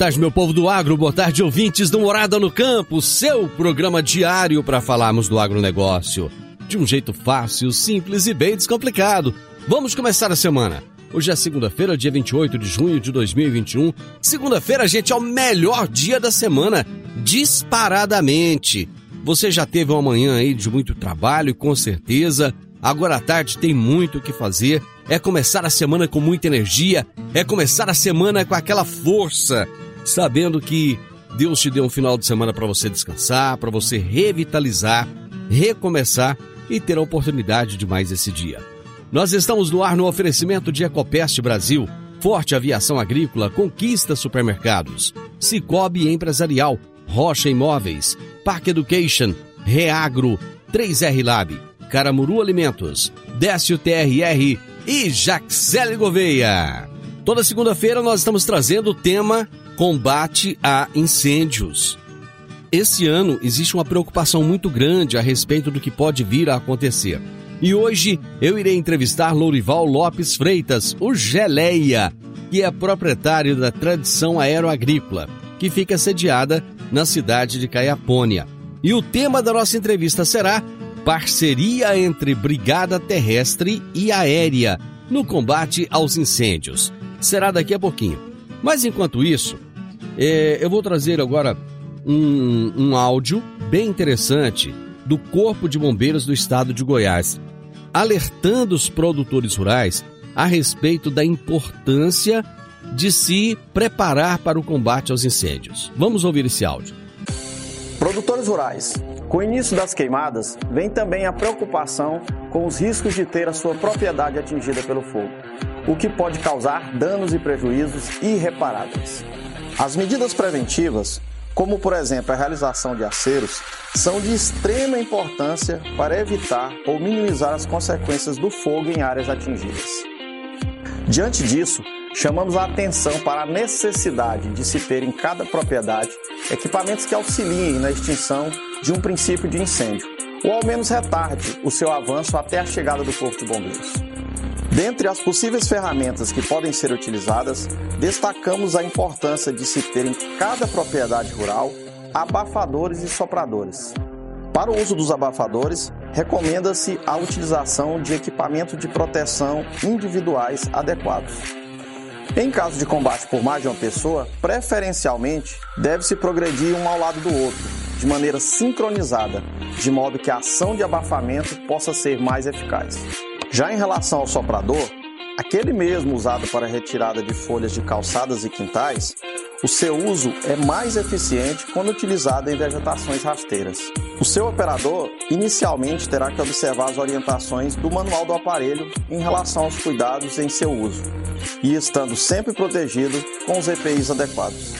Tarde, meu povo do agro, boa tarde, ouvintes do Morada no Campo, seu programa diário para falarmos do agronegócio. De um jeito fácil, simples e bem descomplicado. Vamos começar a semana. Hoje é segunda-feira, dia 28 de junho de 2021. Segunda-feira, gente, é o melhor dia da semana, disparadamente. Você já teve uma manhã aí de muito trabalho, com certeza. Agora à tarde tem muito o que fazer. É começar a semana com muita energia, é começar a semana com aquela força, sabendo que Deus te deu um final de semana para você descansar, para você revitalizar, recomeçar e ter a oportunidade de mais esse dia. Nós estamos no ar no oferecimento de Ecopest Brasil, Forte Aviação Agrícola, Conquista Supermercados, Cicobi Empresarial, Rocha Imóveis, Park Education, Reagro, 3R Lab, Caramuru Alimentos, Décio TRR e Jaxele Gouveia. Toda segunda-feira nós estamos trazendo o tema Combate a Incêndios. Esse ano existe uma preocupação muito grande a respeito do que pode vir a acontecer. E hoje eu irei entrevistar Lourival Lopes Freitas, o Geleia, que é proprietário da Tradição Aeroagrícola, que fica sediada na cidade de Caiapônia. E o tema da nossa entrevista será Parceria entre Brigada Terrestre e Aérea no combate aos incêndios. Será daqui a pouquinho. Mas enquanto isso, é, eu vou trazer agora um, um áudio bem interessante do Corpo de Bombeiros do Estado de Goiás, alertando os produtores rurais a respeito da importância de se preparar para o combate aos incêndios. Vamos ouvir esse áudio. Produtores rurais, com o início das queimadas, vem também a preocupação com os riscos de ter a sua propriedade atingida pelo fogo, o que pode causar danos e prejuízos irreparáveis. As medidas preventivas como por exemplo a realização de aceros, são de extrema importância para evitar ou minimizar as consequências do fogo em áreas atingidas. Diante disso, chamamos a atenção para a necessidade de se ter em cada propriedade equipamentos que auxiliem na extinção de um princípio de incêndio, ou ao menos retarde o seu avanço até a chegada do Corpo de Bombeiros. Dentre as possíveis ferramentas que podem ser utilizadas, destacamos a importância de se ter em cada propriedade rural abafadores e sopradores. Para o uso dos abafadores, recomenda-se a utilização de equipamentos de proteção individuais adequados. Em caso de combate por mais de uma pessoa, preferencialmente deve-se progredir um ao lado do outro, de maneira sincronizada, de modo que a ação de abafamento possa ser mais eficaz. Já em relação ao soprador, aquele mesmo usado para retirada de folhas de calçadas e quintais, o seu uso é mais eficiente quando utilizado em vegetações rasteiras. O seu operador inicialmente terá que observar as orientações do manual do aparelho em relação aos cuidados em seu uso e estando sempre protegido com os EPIs adequados.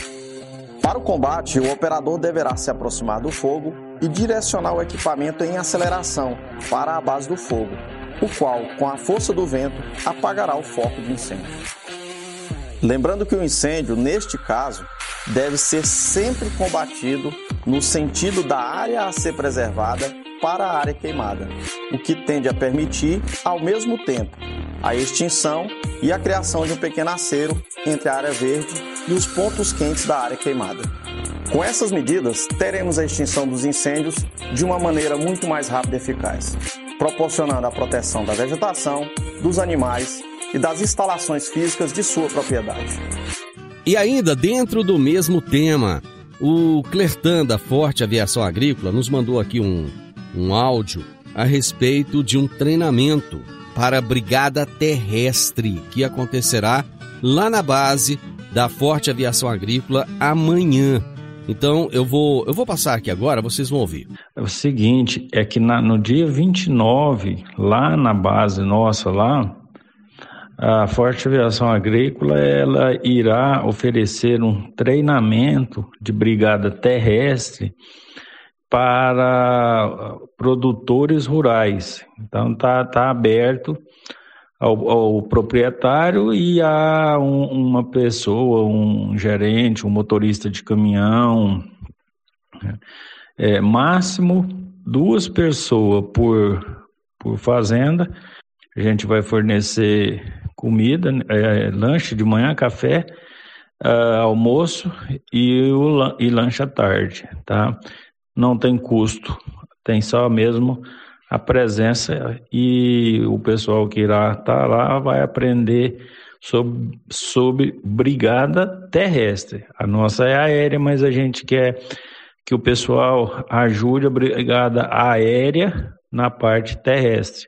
Para o combate, o operador deverá se aproximar do fogo e direcionar o equipamento em aceleração para a base do fogo, o qual, com a força do vento, apagará o foco de incêndio. Lembrando que o incêndio, neste caso, deve ser sempre combatido no sentido da área a ser preservada para a área queimada, o que tende a permitir, ao mesmo tempo, a extinção e a criação de um pequeno acero entre a área verde e os pontos quentes da área queimada. Com essas medidas, teremos a extinção dos incêndios de uma maneira muito mais rápida e eficaz. Proporcionando a proteção da vegetação, dos animais e das instalações físicas de sua propriedade. E ainda dentro do mesmo tema, o Clertan da Forte Aviação Agrícola nos mandou aqui um, um áudio a respeito de um treinamento para a Brigada Terrestre que acontecerá lá na base da Forte Aviação Agrícola amanhã. Então eu vou eu vou passar aqui agora, vocês vão ouvir. É o seguinte, é que na, no dia 29, lá na base nossa lá, a Forte Aviação Agrícola ela irá oferecer um treinamento de brigada terrestre para produtores rurais. Então tá, tá aberto ao, ao proprietário e a um, uma pessoa, um gerente, um motorista de caminhão, né? é, máximo duas pessoas por, por fazenda. A gente vai fornecer comida, é, lanche de manhã, café, uh, almoço e, o, e lanche à tarde, tá? Não tem custo, tem só mesmo a presença e o pessoal que irá estar tá lá vai aprender sobre, sobre brigada terrestre. A nossa é aérea, mas a gente quer que o pessoal ajude a brigada aérea na parte terrestre,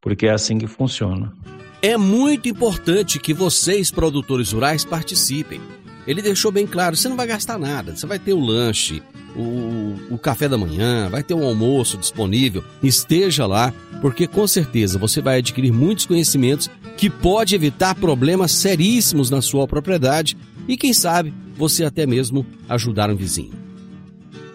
porque é assim que funciona. É muito importante que vocês, produtores rurais, participem. Ele deixou bem claro: você não vai gastar nada, você vai ter o lanche, o, o café da manhã, vai ter um almoço disponível. Esteja lá, porque com certeza você vai adquirir muitos conhecimentos que pode evitar problemas seríssimos na sua propriedade e, quem sabe, você até mesmo ajudar um vizinho.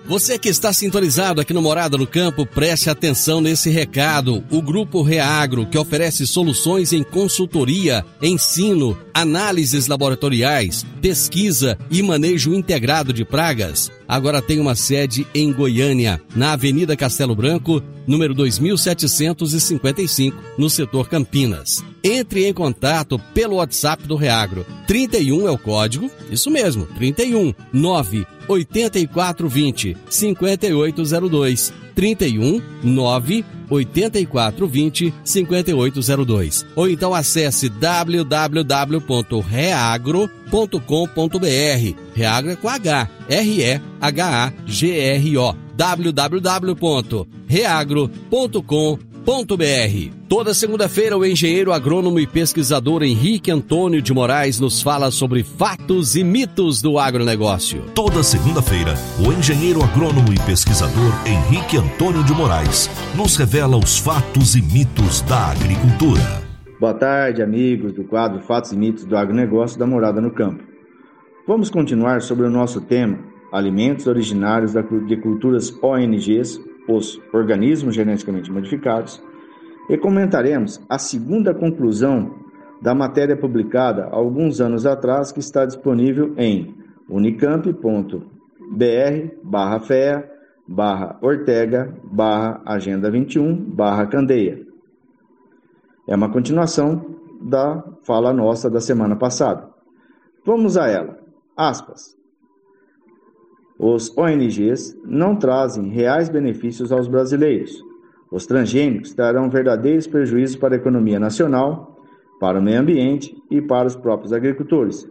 Você que está sintonizado aqui no Morada no Campo, preste atenção nesse recado. O Grupo Reagro, que oferece soluções em consultoria, ensino, análises laboratoriais, pesquisa e manejo integrado de pragas, agora tem uma sede em Goiânia, na Avenida Castelo Branco, número 2755, no setor Campinas. Entre em contato pelo WhatsApp do Reagro. 31 é o código, isso mesmo, 31 9 8420 5802. 31 9 8420 5802. Ou então acesse www.reagro.com.br. Reagro é com H, R E H A G R O. www.reagro.com.br Toda segunda-feira, o engenheiro agrônomo e pesquisador Henrique Antônio de Moraes nos fala sobre fatos e mitos do agronegócio. Toda segunda-feira, o engenheiro agrônomo e pesquisador Henrique Antônio de Moraes nos revela os fatos e mitos da agricultura. Boa tarde, amigos do quadro Fatos e Mitos do Agronegócio da Morada no Campo. Vamos continuar sobre o nosso tema, alimentos originários de culturas ONGs os organismos geneticamente modificados, e comentaremos a segunda conclusão da matéria publicada alguns anos atrás, que está disponível em unicamp.br barra FEA barra Ortega barra Agenda 21 barra Candeia. É uma continuação da fala nossa da semana passada. Vamos a ela. Aspas. Os ONGs não trazem reais benefícios aos brasileiros. Os transgênicos trarão verdadeiros prejuízos para a economia nacional, para o meio ambiente e para os próprios agricultores,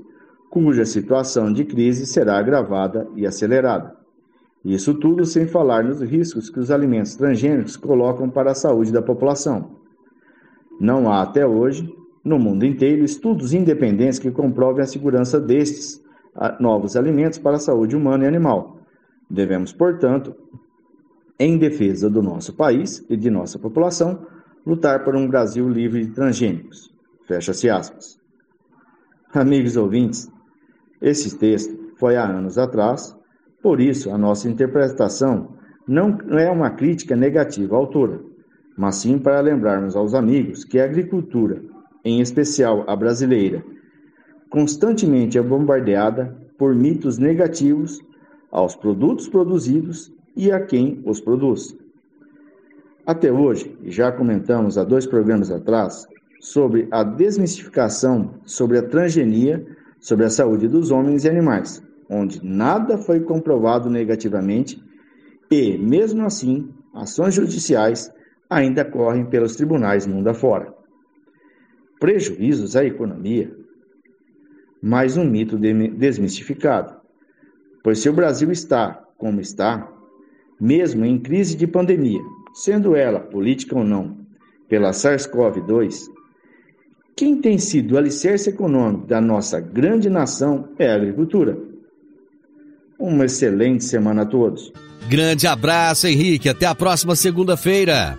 cuja situação de crise será agravada e acelerada. Isso tudo sem falar nos riscos que os alimentos transgênicos colocam para a saúde da população. Não há até hoje, no mundo inteiro, estudos independentes que comprovem a segurança destes novos alimentos para a saúde humana e animal. Devemos, portanto, em defesa do nosso país e de nossa população, lutar por um Brasil livre de transgênicos. Fecha-se aspas. Amigos ouvintes, esse texto foi há anos atrás, por isso a nossa interpretação não é uma crítica negativa à autora, mas sim para lembrarmos aos amigos que a agricultura, em especial a brasileira, constantemente é bombardeada por mitos negativos aos produtos produzidos e a quem os produz. Até hoje, já comentamos há dois programas atrás sobre a desmistificação sobre a transgenia sobre a saúde dos homens e animais, onde nada foi comprovado negativamente e, mesmo assim, ações judiciais ainda correm pelos tribunais mundo afora. Prejuízos à economia? Mais um mito desmistificado. Pois se o Brasil está como está, mesmo em crise de pandemia, sendo ela política ou não, pela SARS-CoV-2, quem tem sido o alicerce econômico da nossa grande nação é a agricultura. Uma excelente semana a todos. Grande abraço, Henrique. Até a próxima segunda-feira.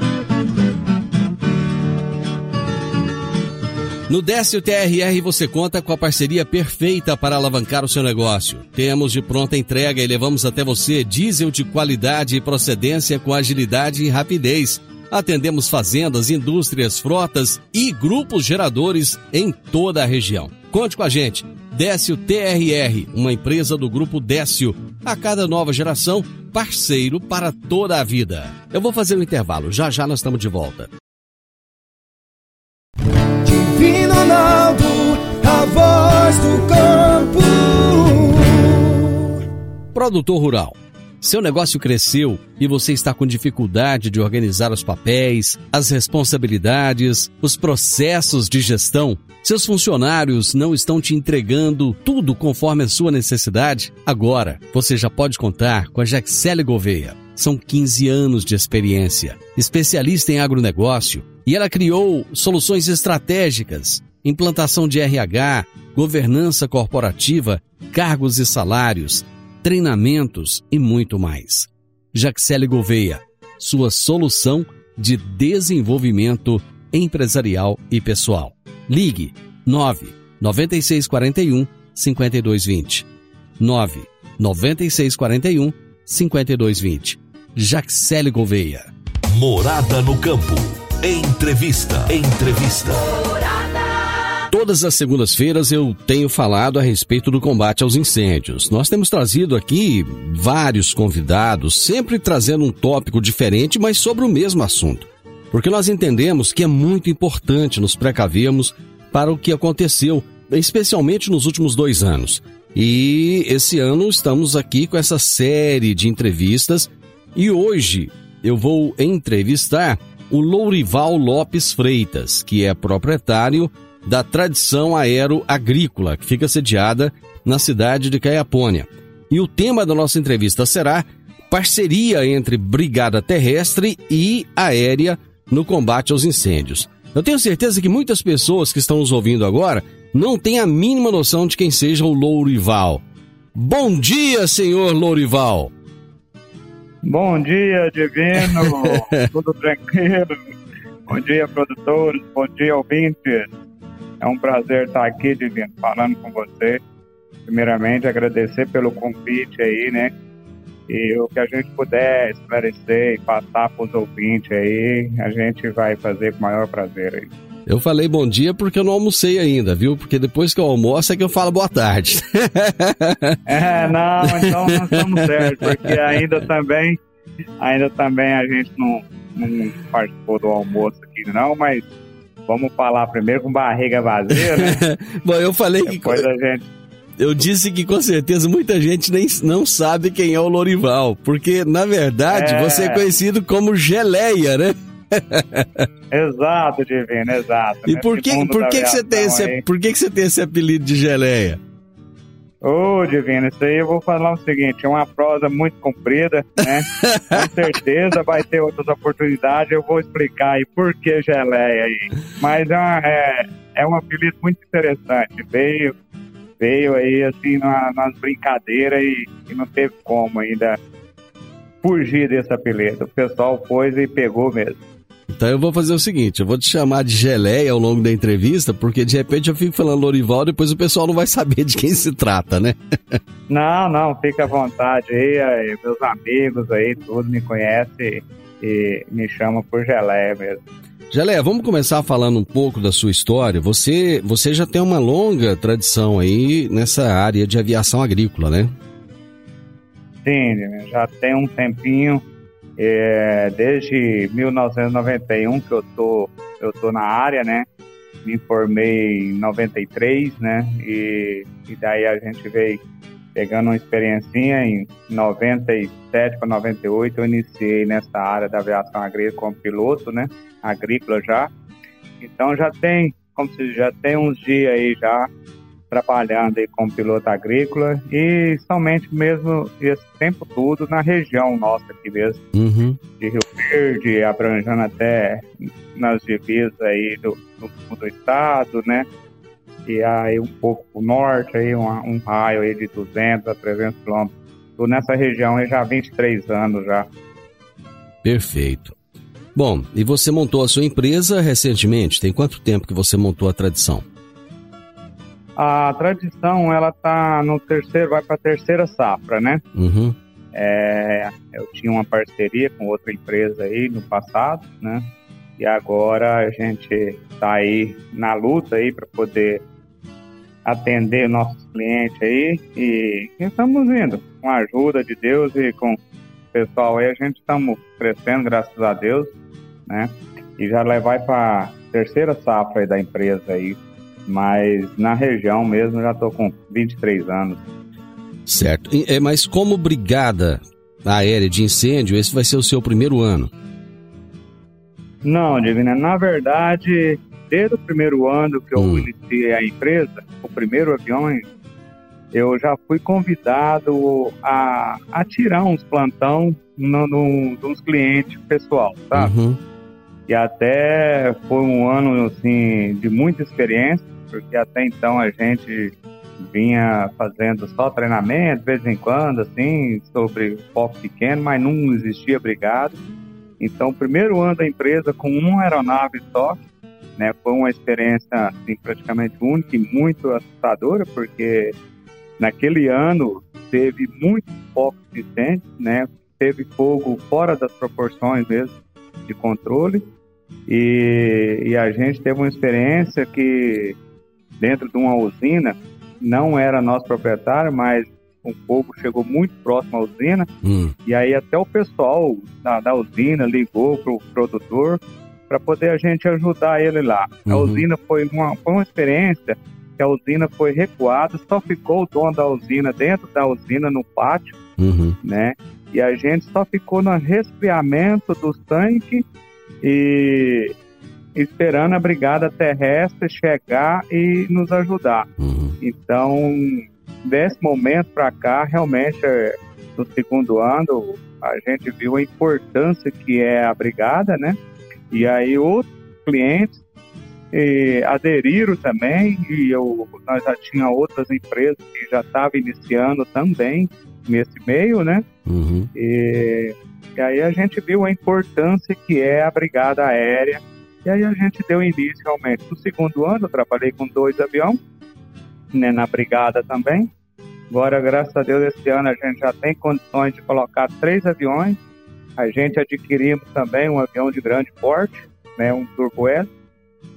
No Décio TRR você conta com a parceria perfeita para alavancar o seu negócio. Temos de pronta entrega e levamos até você diesel de qualidade e procedência com agilidade e rapidez. Atendemos fazendas, indústrias, frotas e grupos geradores em toda a região. Conte com a gente. Décio TRR, uma empresa do grupo Décio. A cada nova geração, parceiro para toda a vida. Eu vou fazer um intervalo, já já nós estamos de volta. Ronaldo, a voz do campo. Produtor Rural. Seu negócio cresceu e você está com dificuldade de organizar os papéis, as responsabilidades, os processos de gestão? Seus funcionários não estão te entregando tudo conforme a sua necessidade? Agora, você já pode contar com a Jaxele Gouveia. São 15 anos de experiência, especialista em agronegócio, e ela criou soluções estratégicas, implantação de RH, governança corporativa, cargos e salários, treinamentos e muito mais. Jaxele Gouveia, sua solução de desenvolvimento empresarial e pessoal. Ligue 9 9641 5220. 9 9641 5220. Jaxele Gouveia. Morada no campo. Entrevista. Entrevista. Todas as segundas-feiras eu tenho falado a respeito do combate aos incêndios. Nós temos trazido aqui vários convidados, sempre trazendo um tópico diferente, mas sobre o mesmo assunto. Porque nós entendemos que é muito importante nos precavermos para o que aconteceu, especialmente nos últimos dois anos. E esse ano estamos aqui com essa série de entrevistas e hoje eu vou entrevistar o Lourival Lopes Freitas, que é proprietário da Tradição Aero Agrícola, que fica sediada na cidade de Caiapônia. E o tema da nossa entrevista será parceria entre Brigada Terrestre e Aérea no combate aos incêndios. Eu tenho certeza que muitas pessoas que estão nos ouvindo agora não têm a mínima noção de quem seja o Lourival. Bom dia, senhor Lourival! Bom dia, Divino. Tudo tranquilo? Bom dia, produtores. Bom dia, ouvintes. É um prazer estar aqui, Divino, falando com você. Primeiramente, agradecer pelo convite aí, né? E o que a gente puder esclarecer e passar para os ouvintes aí, a gente vai fazer com o maior prazer aí. Eu falei bom dia porque eu não almocei ainda, viu? Porque depois que eu almoço é que eu falo boa tarde. é, não, então nós estamos certos, porque ainda também, ainda também a gente não, não participou do almoço aqui, não, mas vamos falar primeiro com barriga vazia, né? Bom, eu falei depois que. A gente eu disse que com certeza muita gente nem não sabe quem é o Lorival, porque na verdade é... você é conhecido como Geleia, né? exato, Divino, exato. E por que, por que, que você tem esse, por que, que você tem esse apelido de Geleia? Ô, oh, Divino, isso aí eu vou falar o seguinte, é uma prosa muito comprida, né? Com certeza vai ter outras oportunidades, eu vou explicar aí por que geleia aí. Mas é, uma, é, é um apelido muito interessante, veio, veio aí assim na, nas brincadeiras e, e não teve como ainda fugir desse apelido. O pessoal foi e pegou mesmo. Então eu vou fazer o seguinte, eu vou te chamar de geleia ao longo da entrevista, porque de repente eu fico falando Lorival, depois o pessoal não vai saber de quem se trata, né? não, não, fica à vontade aí, meus amigos aí, tudo me conhece e me chamam por geleia mesmo. Geleia, vamos começar falando um pouco da sua história. Você, você já tem uma longa tradição aí nessa área de aviação agrícola, né? Sim, já tem um tempinho, é, desde 1991 que eu tô, eu tô na área, né? Me formei em 93, né? E, e daí a gente veio pegando uma experiência em 97 para 98, eu iniciei nessa área da aviação agrícola como piloto, né? Agrícola já. Então já tem, como se já tem uns dias aí já trabalhando aí como piloto agrícola e somente mesmo esse tempo todo na região nossa aqui mesmo, uhum. de Rio Verde, abrangendo até nas divisas aí do, do, do estado, né? e aí um pouco para o norte, aí um, um, raio aí de 200 a 300 quilômetros. Estou nessa região aí já há 23 anos já. Perfeito. Bom, e você montou a sua empresa recentemente? Tem quanto tempo que você montou a Tradição? A Tradição, ela tá no terceiro, vai para a terceira safra, né? Uhum. É, eu tinha uma parceria com outra empresa aí no passado, né? E agora a gente está aí na luta aí para poder atender nossos clientes aí e, estamos indo com a ajuda de Deus e com o pessoal aí a gente estamos crescendo graças a Deus, né? E já vai para terceira safra da empresa aí, mas na região mesmo já estou com 23 anos. Certo. É, mas como brigada aérea de incêndio, esse vai ser o seu primeiro ano? Não, Divina, na verdade, desde o primeiro ano que eu hum. iniciei a empresa, o primeiro avião, eu já fui convidado a, a tirar uns plantão no, no, nos clientes pessoal, tá? Uhum. E até foi um ano, assim, de muita experiência, porque até então a gente vinha fazendo só treinamento, de vez em quando, assim, sobre foco pequeno, mas não existia brigado. Então, o primeiro ano da empresa com uma aeronave só, né, foi uma experiência assim, praticamente única e muito assustadora, porque naquele ano teve muito foco de incêndio, né, teve fogo fora das proporções mesmo de controle, e, e a gente teve uma experiência que dentro de uma usina, não era nosso proprietário, mas o fogo chegou muito próximo à usina, hum. e aí até o pessoal da, da usina ligou para o produtor para poder a gente ajudar ele lá. Uhum. A usina foi uma, foi uma experiência que a usina foi recuada, só ficou o dono da usina dentro da usina, no pátio, uhum. né? E a gente só ficou no resfriamento dos tanques e esperando a brigada terrestre chegar e nos ajudar. Uhum. Então, desse momento para cá, realmente, é, no segundo ano, a gente viu a importância que é a brigada, né? E aí outros clientes eh, aderiram também e eu, nós já tinha outras empresas que já estavam iniciando também nesse meio, né? Uhum. E, e aí a gente viu a importância que é a brigada aérea e aí a gente deu início realmente. No segundo ano eu trabalhei com dois aviões, né, na brigada também. Agora, graças a Deus, esse ano a gente já tem condições de colocar três aviões. A gente adquirimos também um avião de grande porte, né, um turbohélice.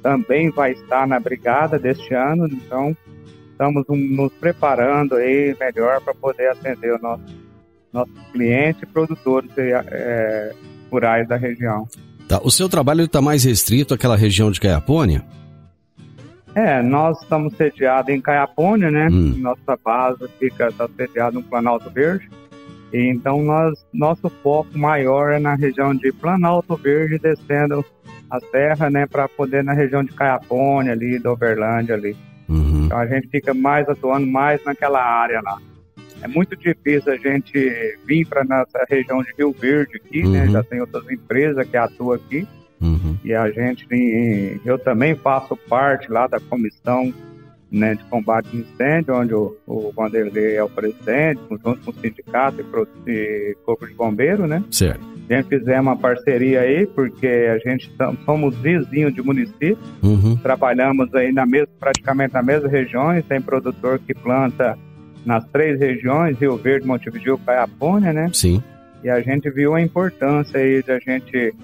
Também vai estar na brigada deste ano, então estamos nos preparando aí melhor para poder atender o nosso, nossos clientes e produtores é, rurais da região. Tá. O seu trabalho está mais restrito àquela região de Caiapônia? É, nós estamos sediados em Caiapônia, né? Hum. Nossa base fica tá sediada no Planalto Verde. E então nós, nosso foco maior é na região de Planalto Verde, descendo a serra, né, para poder na região de Caiapônia ali, do Overlândia ali. Uhum. Então a gente fica mais atuando mais naquela área lá. É muito difícil a gente vir para nossa região de Rio Verde aqui, né? Uhum. Já tem outras empresas que atuam aqui. Uhum. E a gente, eu também faço parte lá da comissão né, de combate a incêndio, onde o, o Vanderlei é o presidente, junto com o sindicato e, e corpo de bombeiro, né? Certo. A gente fizemos uma parceria aí, porque a gente somos vizinhos de município, Uhum. trabalhamos aí na mesma, praticamente nas mesmas regiões, tem produtor que planta nas três regiões, Rio Verde, Montevideo, Caiapônia, né? Sim. E a gente viu a importância aí da gente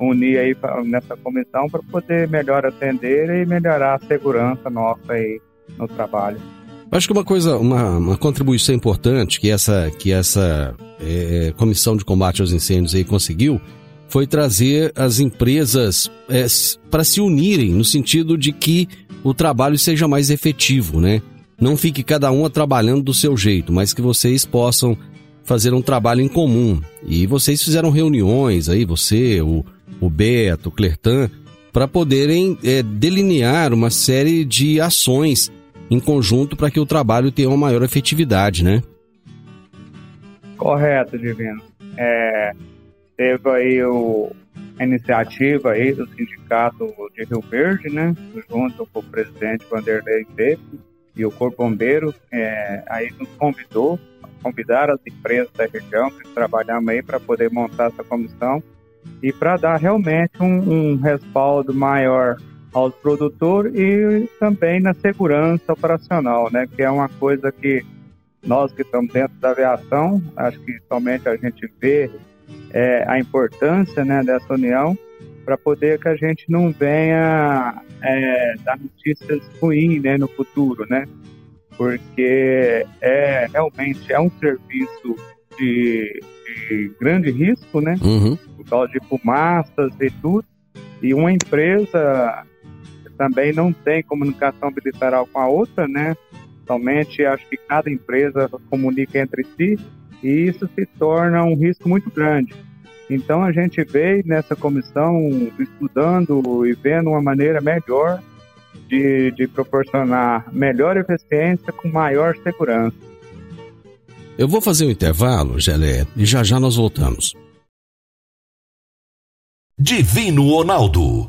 unir aí pra, nessa comissão para poder melhor atender e melhorar a segurança nossa aí no trabalho. Acho que uma coisa, uma, uma contribuição importante que essa, que essa é, comissão de combate aos incêndios aí conseguiu foi trazer as empresas é, para se unirem no sentido de que o trabalho seja mais efetivo, né? Não fique cada uma trabalhando do seu jeito, mas que vocês possam fazer um trabalho em comum. E vocês fizeram reuniões aí, você, o, o Beto, o Clertan, para poderem é, delinear uma série de ações em conjunto para que o trabalho tenha uma maior efetividade, né? Correto, Divino. É, teve aí o, a iniciativa aí do Sindicato de Rio Verde, né? Junto com o presidente Vanderlei Tepe e o Corpo Bombeiro, é, aí nos convidou, convidar as empresas da região que trabalhamos aí para poder montar essa comissão e para dar realmente um, um respaldo maior aos produtores e também na segurança operacional, né? Que é uma coisa que nós que estamos dentro da aviação, acho que somente a gente vê é, a importância né, dessa união para poder que a gente não venha é, dar notícias ruins né, no futuro, né? Porque é realmente é um serviço de, de grande risco, né? Uhum. Por causa de fumaças e tudo. E uma empresa também não tem comunicação bilateral com a outra, né? Somente acho que cada empresa comunica entre si e isso se torna um risco muito grande. Então a gente veio nessa comissão estudando e vendo uma maneira melhor de, de proporcionar melhor eficiência com maior segurança. Eu vou fazer um intervalo, Gelé, e já já nós voltamos. Divino Ronaldo,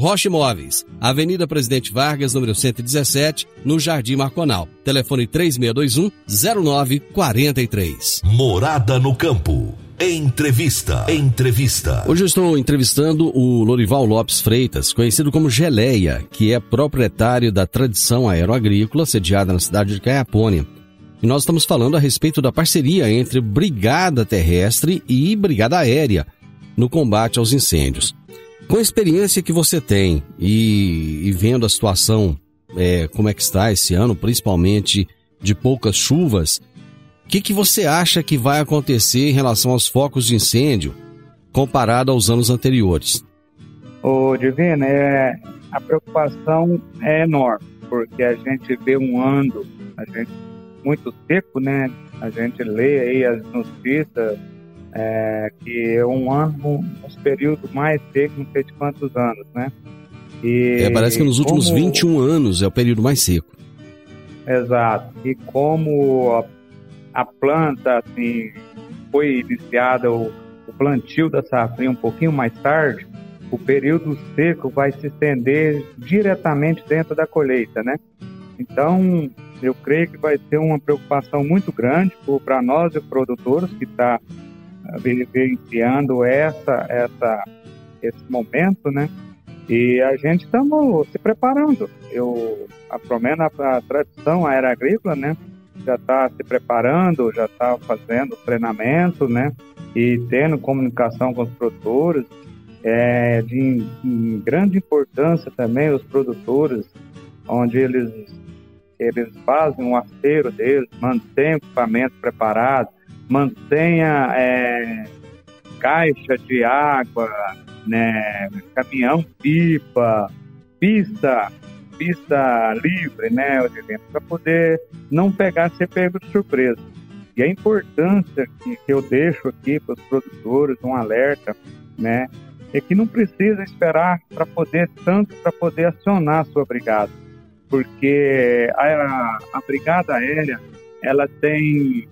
Rocha Imóveis, Avenida Presidente Vargas, número 117, no Jardim Marconal. Telefone 3621-0943. Morada no campo. Entrevista. Entrevista. Hoje eu estou entrevistando o Lorival Lopes Freitas, conhecido como Geleia, que é proprietário da Tradição Aeroagrícola, sediada na cidade de Caiapônia. E nós estamos falando a respeito da parceria entre Brigada Terrestre e Brigada Aérea no combate aos incêndios. Com a experiência que você tem e, e vendo a situação é, como é que está esse ano, principalmente de poucas chuvas, o que, que você acha que vai acontecer em relação aos focos de incêndio comparado aos anos anteriores? Ô, Divino, é, a preocupação é enorme, porque a gente vê um ano, a gente muito seco, né? A gente lê aí as notícias é, que é um ano, um período mais seco, não sei de quantos anos, né? E é, parece que nos últimos como... 21 anos é o período mais seco. Exato. E como a, a planta, assim, foi iniciada o, o plantio da safrinha um pouquinho mais tarde, o período seco vai se estender diretamente dentro da colheita, né? Então, eu creio que vai ter uma preocupação muito grande para nós, produtores, que está vivenciando essa, essa, esse momento, né? E a gente estamos se preparando. Eu, a Promena, a tradição a era agrícola, né? Já está se preparando, já está fazendo treinamento, né? E tendo comunicação com os produtores. É de, de grande importância também os produtores, onde eles, eles fazem um aceiro deles, mantêm o equipamento preparado, mantenha é, caixa de água, né, caminhão pipa, pista, pista livre, né, para poder não pegar ser pego de surpresa. E a importância que, que eu deixo aqui para os produtores, um alerta, né, é que não precisa esperar para poder tanto para poder acionar a sua brigada, porque a, a brigada aérea ela tem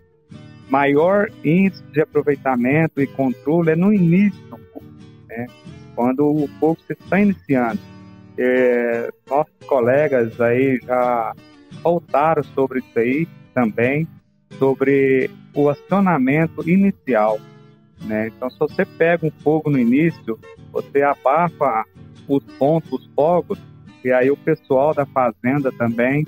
maior índice de aproveitamento e controle é no início do fogo, né? quando o se está iniciando. É, nossos colegas aí já voltaram sobre isso aí também, sobre o acionamento inicial. Né? Então, se você pega um fogo no início, você abafa os pontos, os fogos, e aí o pessoal da fazenda também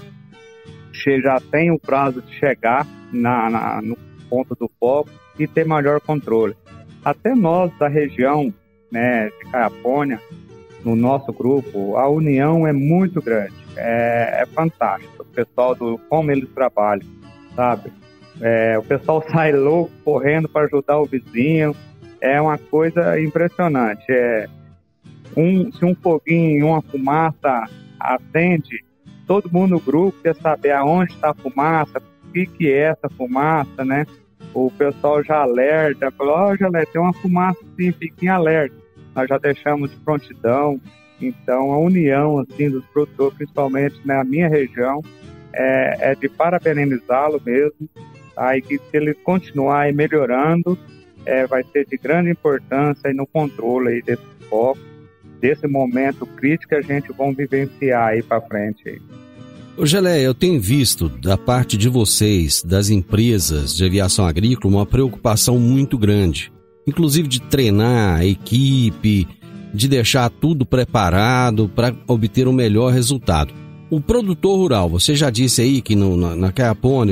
já tem o prazo de chegar na, na, no ponto do fogo e ter maior controle. Até nós da região né, de Caiapônia, no nosso grupo, a união é muito grande, é, é fantástico. O pessoal do como eles trabalham, sabe? É, o pessoal sai louco correndo para ajudar o vizinho, é uma coisa impressionante. É, um, se um foguinho, uma fumaça acende, todo mundo no grupo quer saber aonde está a fumaça, que, que é essa fumaça, né? O pessoal já alerta, fala, ó, oh, tem uma fumaça assim, fiquem alerta. Nós já deixamos de prontidão. Então, a união, assim, dos produtores, principalmente na minha região, é, é de parabenizá-lo mesmo. Tá? Que se ele continuar melhorando, é, vai ser de grande importância no controle aí desse foco, desse momento crítico que a gente vai vivenciar aí para frente. Aí. Ô Gelé, eu tenho visto da parte de vocês, das empresas de aviação agrícola, uma preocupação muito grande. Inclusive de treinar a equipe, de deixar tudo preparado para obter o um melhor resultado. O produtor rural, você já disse aí que no, na, na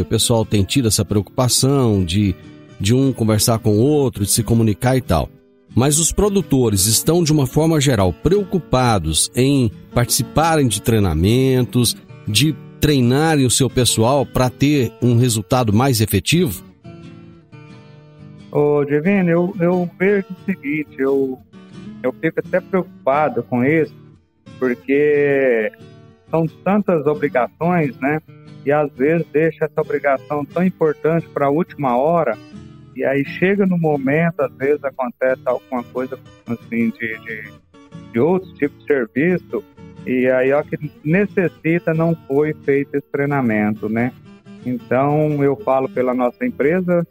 o pessoal tem tido essa preocupação de, de um conversar com o outro, de se comunicar e tal. Mas os produtores estão, de uma forma geral, preocupados em participarem de treinamentos, de treinarem o seu pessoal para ter um resultado mais efetivo? Ô, Divino, eu, eu vejo o seguinte, eu, eu fico até preocupado com isso, porque são tantas obrigações, né? E às vezes deixa essa obrigação tão importante para a última hora, e aí chega no momento, às vezes acontece alguma coisa assim de, de, de outro tipo de serviço, e aí, ó, que necessita, não foi feito esse treinamento, né? Então, eu falo pela nossa empresa,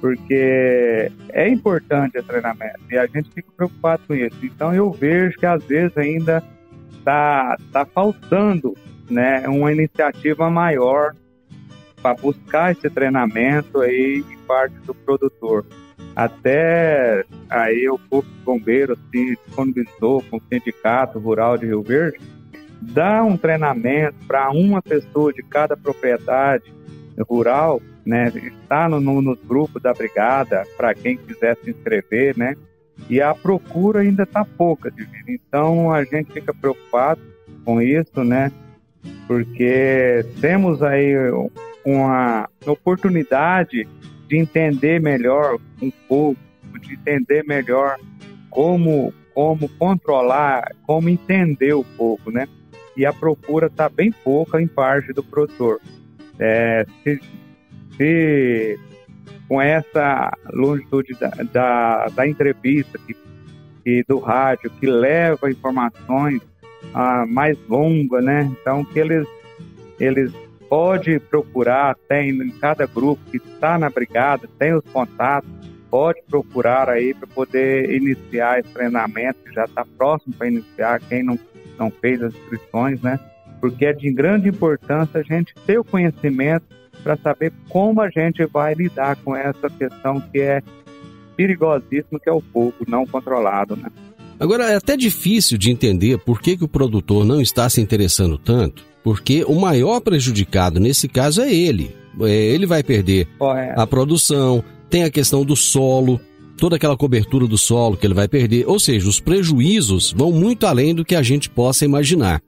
porque é importante esse treinamento e a gente fica preocupado com isso. Então, eu vejo que às vezes ainda está tá faltando né, uma iniciativa maior para buscar esse treinamento aí em parte do produtor. Até aí o Corpo de se disponibilizou com o Sindicato Rural de Rio Verde dar um treinamento para uma pessoa de cada propriedade rural, né, está no, no, nos da brigada para quem quiser se inscrever, né, e a procura ainda está pouca. Então a gente fica preocupado com isso, né, porque temos aí uma oportunidade de entender melhor um pouco, de entender melhor como como controlar, como entender o fogo, né? e a procura está bem pouca em parte do produtor. É, se, se, com essa longitude da, da, da entrevista que, do rádio, que leva informações ah, mais longas, né? Então, que eles, eles pode procurar, tem em cada grupo que está na brigada, tem os contatos, pode procurar aí para poder iniciar esse treinamento, que já está próximo para iniciar, quem não não fez as inscrições, né? Porque é de grande importância a gente ter o conhecimento para saber como a gente vai lidar com essa questão que é perigosíssima, que é o fogo não controlado, né? Agora, é até difícil de entender por que, que o produtor não está se interessando tanto, porque o maior prejudicado nesse caso é ele. É, ele vai perder Correto. a produção, tem a questão do solo, toda aquela cobertura do solo que ele vai perder, ou seja, os prejuízos vão muito além do que a gente possa imaginar.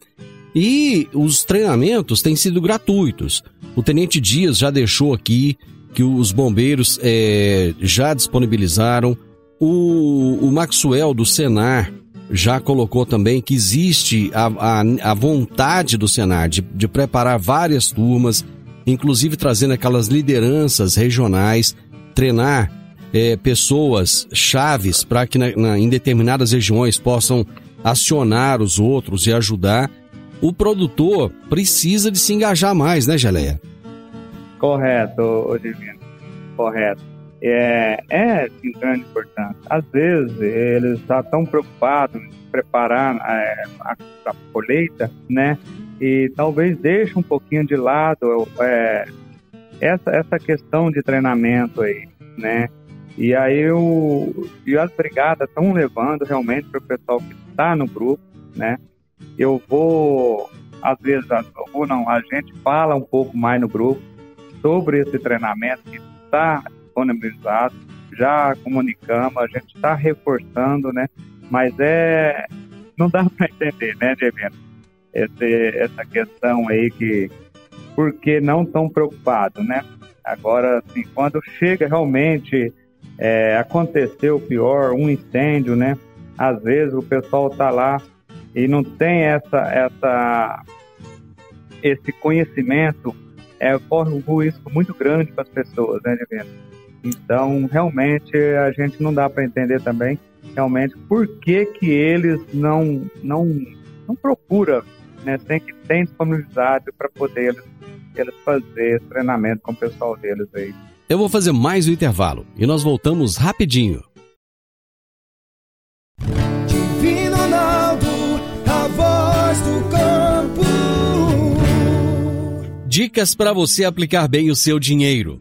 E os treinamentos têm sido gratuitos. O Tenente Dias já deixou aqui que os bombeiros é, já disponibilizaram. O, o Maxwell do Senar já colocou também que existe a, a, a vontade do Senar de, de preparar várias turmas, inclusive trazendo aquelas lideranças regionais, treinar é, pessoas chaves para que na, na, em determinadas regiões possam acionar os outros e ajudar, o produtor precisa de se engajar mais, né, Geleia? Correto, Divino. Correto. É, é de grande importância. Às vezes eles estão tão preocupados em preparar é, a, a, colheita, né? E talvez deixe um pouquinho de lado é, essa, essa questão de treinamento aí, né? E aí o, e as brigadas estão levando realmente para o pessoal que está no grupo, né? Eu vou, às vezes, ou não, a gente fala um pouco mais no grupo sobre esse treinamento que está disponibilizado, já comunicamos, a gente está reforçando, né? Mas é, não dá para entender, né? Esse, essa questão aí que, por que não tão preocupado, né? Agora, assim, quando chega realmente é, aconteceu o pior, um incêndio, né? Às vezes o pessoal tá lá e não tem essa, essa, esse conhecimento, é, corre um risco muito grande para as pessoas, né, Divino? Então, realmente, a gente não dá para entender também, realmente, por que que eles não, não, não procuram, né, tem que ter disponibilidade para poder eles, eles fazer esse treinamento com o pessoal deles aí. Eu vou fazer mais um intervalo e nós voltamos rapidinho. Divino Ronaldo, a voz do campo. Dicas para você aplicar bem o seu dinheiro.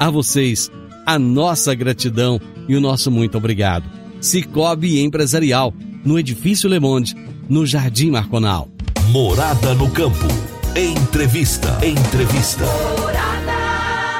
A vocês, a nossa gratidão e o nosso muito obrigado. Cicobi Empresarial, no Edifício Le Monde, no Jardim Marconal. Morada no campo. Entrevista. Entrevista.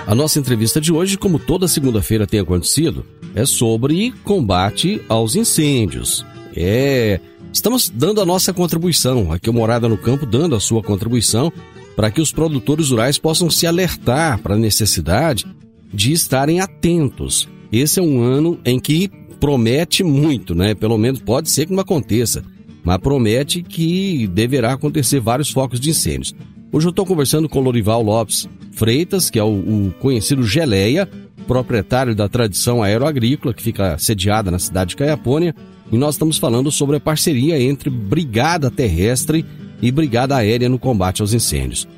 A nossa entrevista de hoje, como toda segunda-feira tem acontecido, é sobre combate aos incêndios. É, estamos dando a nossa contribuição, aqui o Morada no Campo dando a sua contribuição para que os produtores rurais possam se alertar para a necessidade de estarem atentos. Esse é um ano em que promete muito, né? Pelo menos pode ser que não aconteça, mas promete que deverá acontecer vários focos de incêndios. Hoje eu estou conversando com Lorival Lopes Freitas, que é o, o, conhecido Geleia, proprietário da tradição aeroagrícola, que fica sediada na cidade de Caiapônia, e nós estamos falando sobre a parceria entre Brigada Terrestre e Brigada Aérea no combate aos incêndios.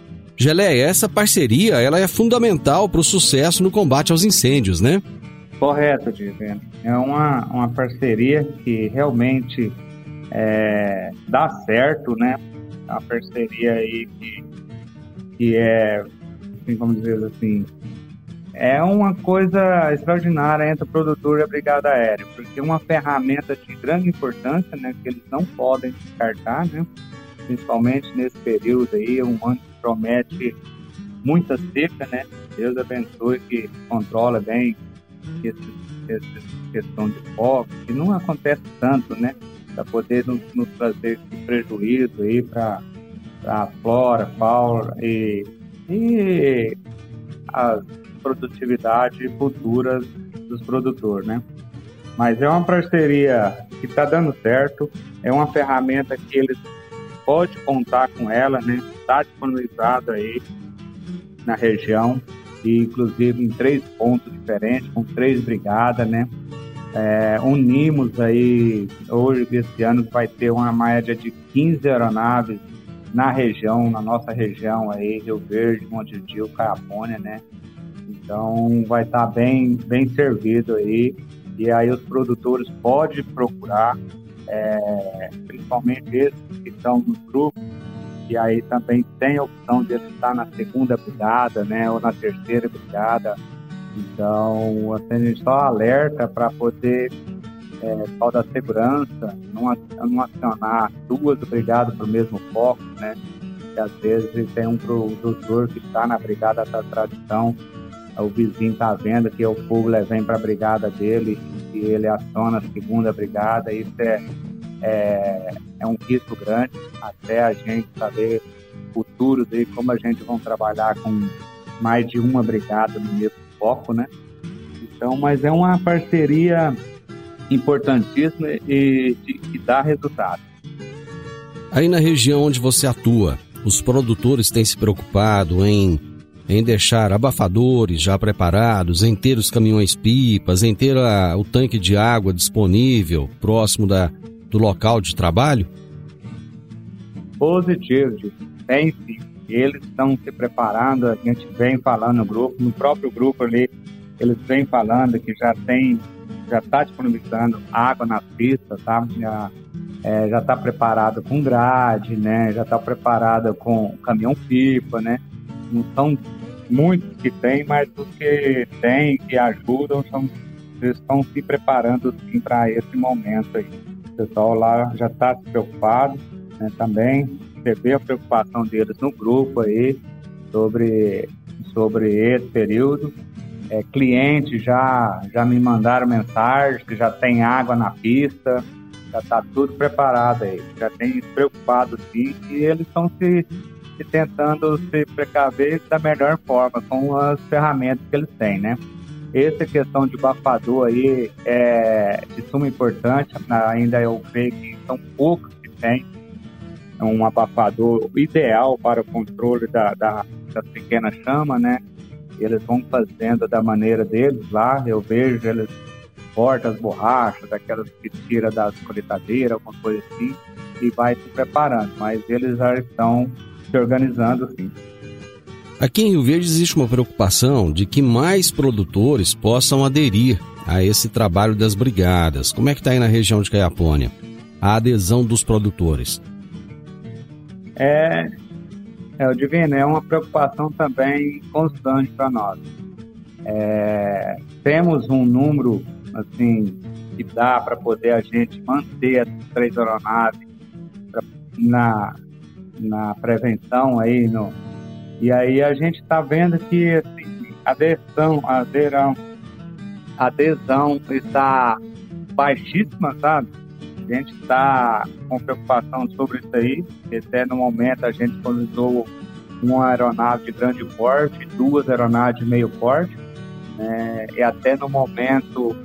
Geleia, essa parceria ela é fundamental para o sucesso no combate aos incêndios, né? Correto, Divino. É uma, uma parceria que realmente é, dá certo, né? É uma parceria aí que que é, assim, vamos dizer assim, é uma coisa extraordinária entre o produtor e a brigada aérea, porque é uma ferramenta de grande importância, né, que eles não podem descartar, né, principalmente nesse período aí, um ano promete muita seca, né, Deus abençoe que controla bem essa questão de foco, que não acontece tanto, né, para poder nos, nos trazer prejuízo aí para a flora, fauna e, e as produtividade futuras dos produtores, né? Mas é uma parceria que está dando certo, é uma ferramenta que eles podem contar com ela, né? Está disponibilizada aí na região e inclusive em três pontos diferentes, com três brigadas, né? É, unimos aí, hoje, esse ano, vai ter uma média de 15 aeronaves na região, na nossa região aí, Rio Verde, Montevideo, Caiapônia, né? Então vai estar tá bem, bem servido aí e aí os produtores podem procurar, é, principalmente esses que estão nos grupos, e aí também tem a opção de estar na segunda brigada, né, ou na terceira brigada. Então, assim, a gente só alerta para poder é, só da segurança, não, não acionar duas brigadas para o mesmo foco, né? Que às vezes tem um produtor que está na brigada da tradição, o vizinho está vendo que o fogo vem para a brigada dele e ele aciona a segunda brigada, isso é, é, é um risco grande até a gente saber o futuro de como a gente vai trabalhar com mais de uma brigada no mesmo foco, né? Então, mas é uma parceria importantíssima e, que dá resultado. Aí na região onde você atua, os produtores têm se preocupado em em deixar abafadores já preparados, em ter os caminhões-pipas, em ter a, o tanque de água disponível próximo da, do local de trabalho? Positivo, tem sim. Eles estão se preparando, a gente vem falando no grupo, no próprio grupo ali, eles vêm falando que já tem, já está disponibilizando água nas pistas, tá? Já é, já está preparado com grade, né? Já está preparada com caminhão-pipa, né? Não são muitos que tem, mas os que tem, que ajudam, são, estão se preparando para esse momento aí. O pessoal lá já está preocupado né, também. Você vê a preocupação deles no grupo aí sobre, sobre esse período. É, clientes já, já me mandaram mensagens que já tem água na pista, já está tudo preparado aí, já tem preocupado sim, e eles estão se, tentando se precaver da melhor forma com as ferramentas que eles têm, né? Essa questão de abafador aí é de suma importância, ainda eu vejo que são poucos que têm um abafador ideal para o controle da, da, da pequena chama, né? Eles vão fazendo da maneira deles lá, eu vejo eles cortam as borrachas, daquelas que tira das coletadeiras, alguma coisa assim, e vai se preparando, mas eles já estão se organizando sim. Aqui em Rio Verde existe uma preocupação de que mais produtores possam aderir a esse trabalho das brigadas. Como é que está aí na região de Caiapônia? A adesão dos produtores. É, é o Divino, é uma preocupação também constante para nós. É, temos um número assim que dá para poder a gente manter as três aeronaves pra, na, na prevenção aí no e aí a gente está vendo que assim, adesão, a adesão, está baixíssima, sabe? A gente está com preocupação sobre isso aí, até no momento a gente disponibilizou uma aeronave de grande porte, duas aeronaves de meio porte, né? e até no momento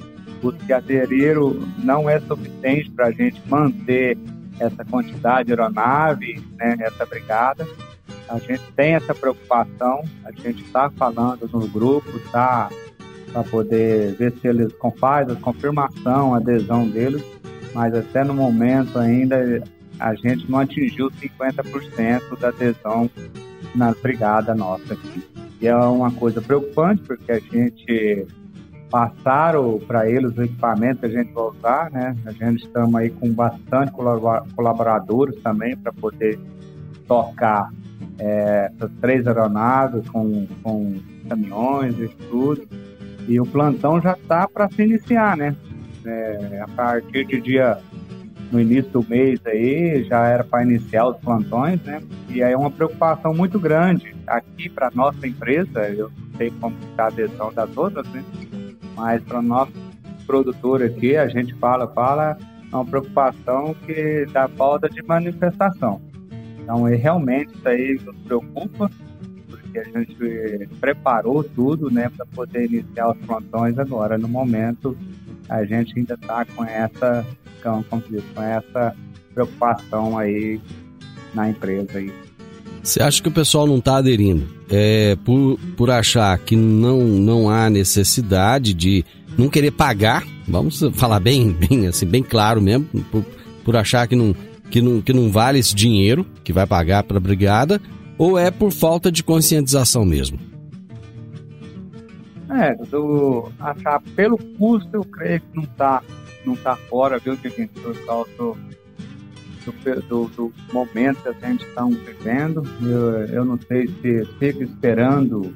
os que aderiram não é suficiente para a gente manter essa quantidade de aeronave, né, essa brigada. A gente tem essa preocupação, a gente está falando no grupo, tá, para poder ver se eles fazem a confirmação, a adesão deles, mas até no momento ainda a gente não atingiu 50% da adesão nas brigadas nossas aqui. E é uma coisa preocupante, porque a gente passaram para eles o equipamento que a gente vai usar, né? A gente estamos aí com bastante colaboradores também para poder tocar é, essas três aeronaves com, com caminhões e tudo. E o plantão já está para se iniciar, né? É, a partir de dia no início do mês aí já era para iniciar os plantões, né? E aí é uma preocupação muito grande aqui para nossa empresa. Eu não sei como está a adesão das outras, né? Mas para o nosso produtor aqui, a gente fala, fala, é uma preocupação que dá falta de manifestação. Então, realmente isso aí nos preocupa, porque a gente preparou tudo, né, para poder iniciar os plantões agora. No momento, a gente ainda está com essa, com, com essa preocupação aí na empresa aí. Você acha que o pessoal não está aderindo? É, por, por achar que não, não há necessidade de não querer pagar, vamos falar bem, bem assim, bem claro mesmo, por, por achar que não, que, não, que não vale esse dinheiro que vai pagar para a brigada, ou é por falta de conscientização mesmo? É, do, achar pelo custo eu creio que não está não tá fora, viu, que por causa do, do, momento que a gente está vivendo. Eu, eu não sei se fico esperando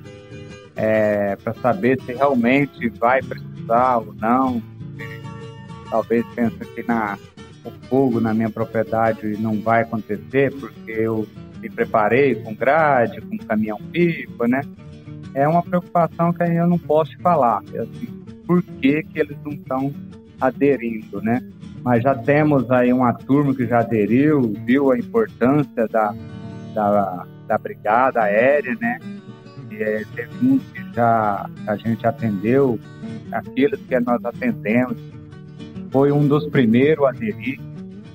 é, para saber se realmente vai precisar ou não. Talvez pense que na, o fogo na minha propriedade não vai acontecer porque eu me preparei com grade, com caminhão-pipa, né? É uma preocupação que eu não posso falar. É assim, por que, que eles não estão aderindo, né? mas já temos aí uma turma que já aderiu, viu a importância da, da, da brigada aérea, né? E, é, um que já a gente atendeu, aqueles que nós atendemos, foi um dos primeiros a aderir.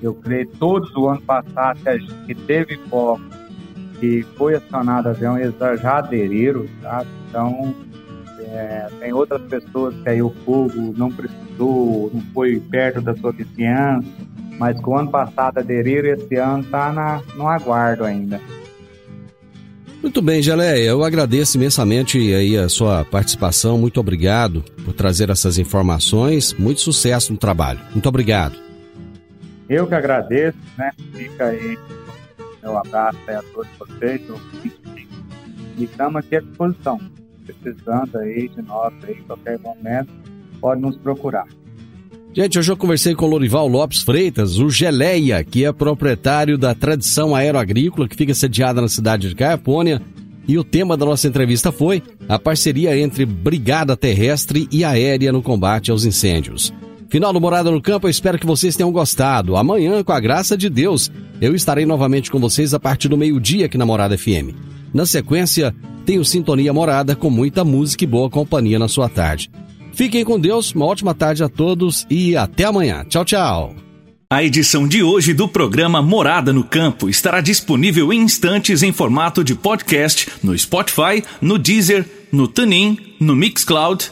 Eu creio todos o ano passado que teve foco, que foi acionado avião, eles já aderiram, tá? Então, é, tem outras pessoas que aí o fogo não precisou, não foi perto da sua vizinhança, mas que o ano passado aderiram e esse ano está no aguardo ainda. Muito bem, Geleia, eu agradeço imensamente aí a sua participação, muito obrigado por trazer essas informações, muito sucesso no trabalho. Muito obrigado. Eu que agradeço, né? Fica aí meu abraço aí a todos vocês, e estamos aqui à disposição. Precisando aí de nós aí, qualquer momento, pode nos procurar. Gente, hoje eu conversei com o Lorival Lopes Freitas, o Geleia, que é proprietário da Tradição Aeroagrícola, que fica sediada na cidade de Caiapônia. E o tema da nossa entrevista foi a parceria entre Brigada Terrestre e Aérea no combate aos incêndios. Final do Morada no Campo, eu espero que vocês tenham gostado. Amanhã, com a graça de Deus, eu estarei novamente com vocês a partir do meio-dia aqui na Morada FM. Na sequência, tenho Sintonia Morada com muita música e boa companhia na sua tarde. Fiquem com Deus, uma ótima tarde a todos e até amanhã. Tchau, tchau. A edição de hoje do programa Morada no Campo estará disponível em instantes em formato de podcast no Spotify, no Deezer, no TuneIn, no Mixcloud,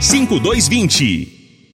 5220.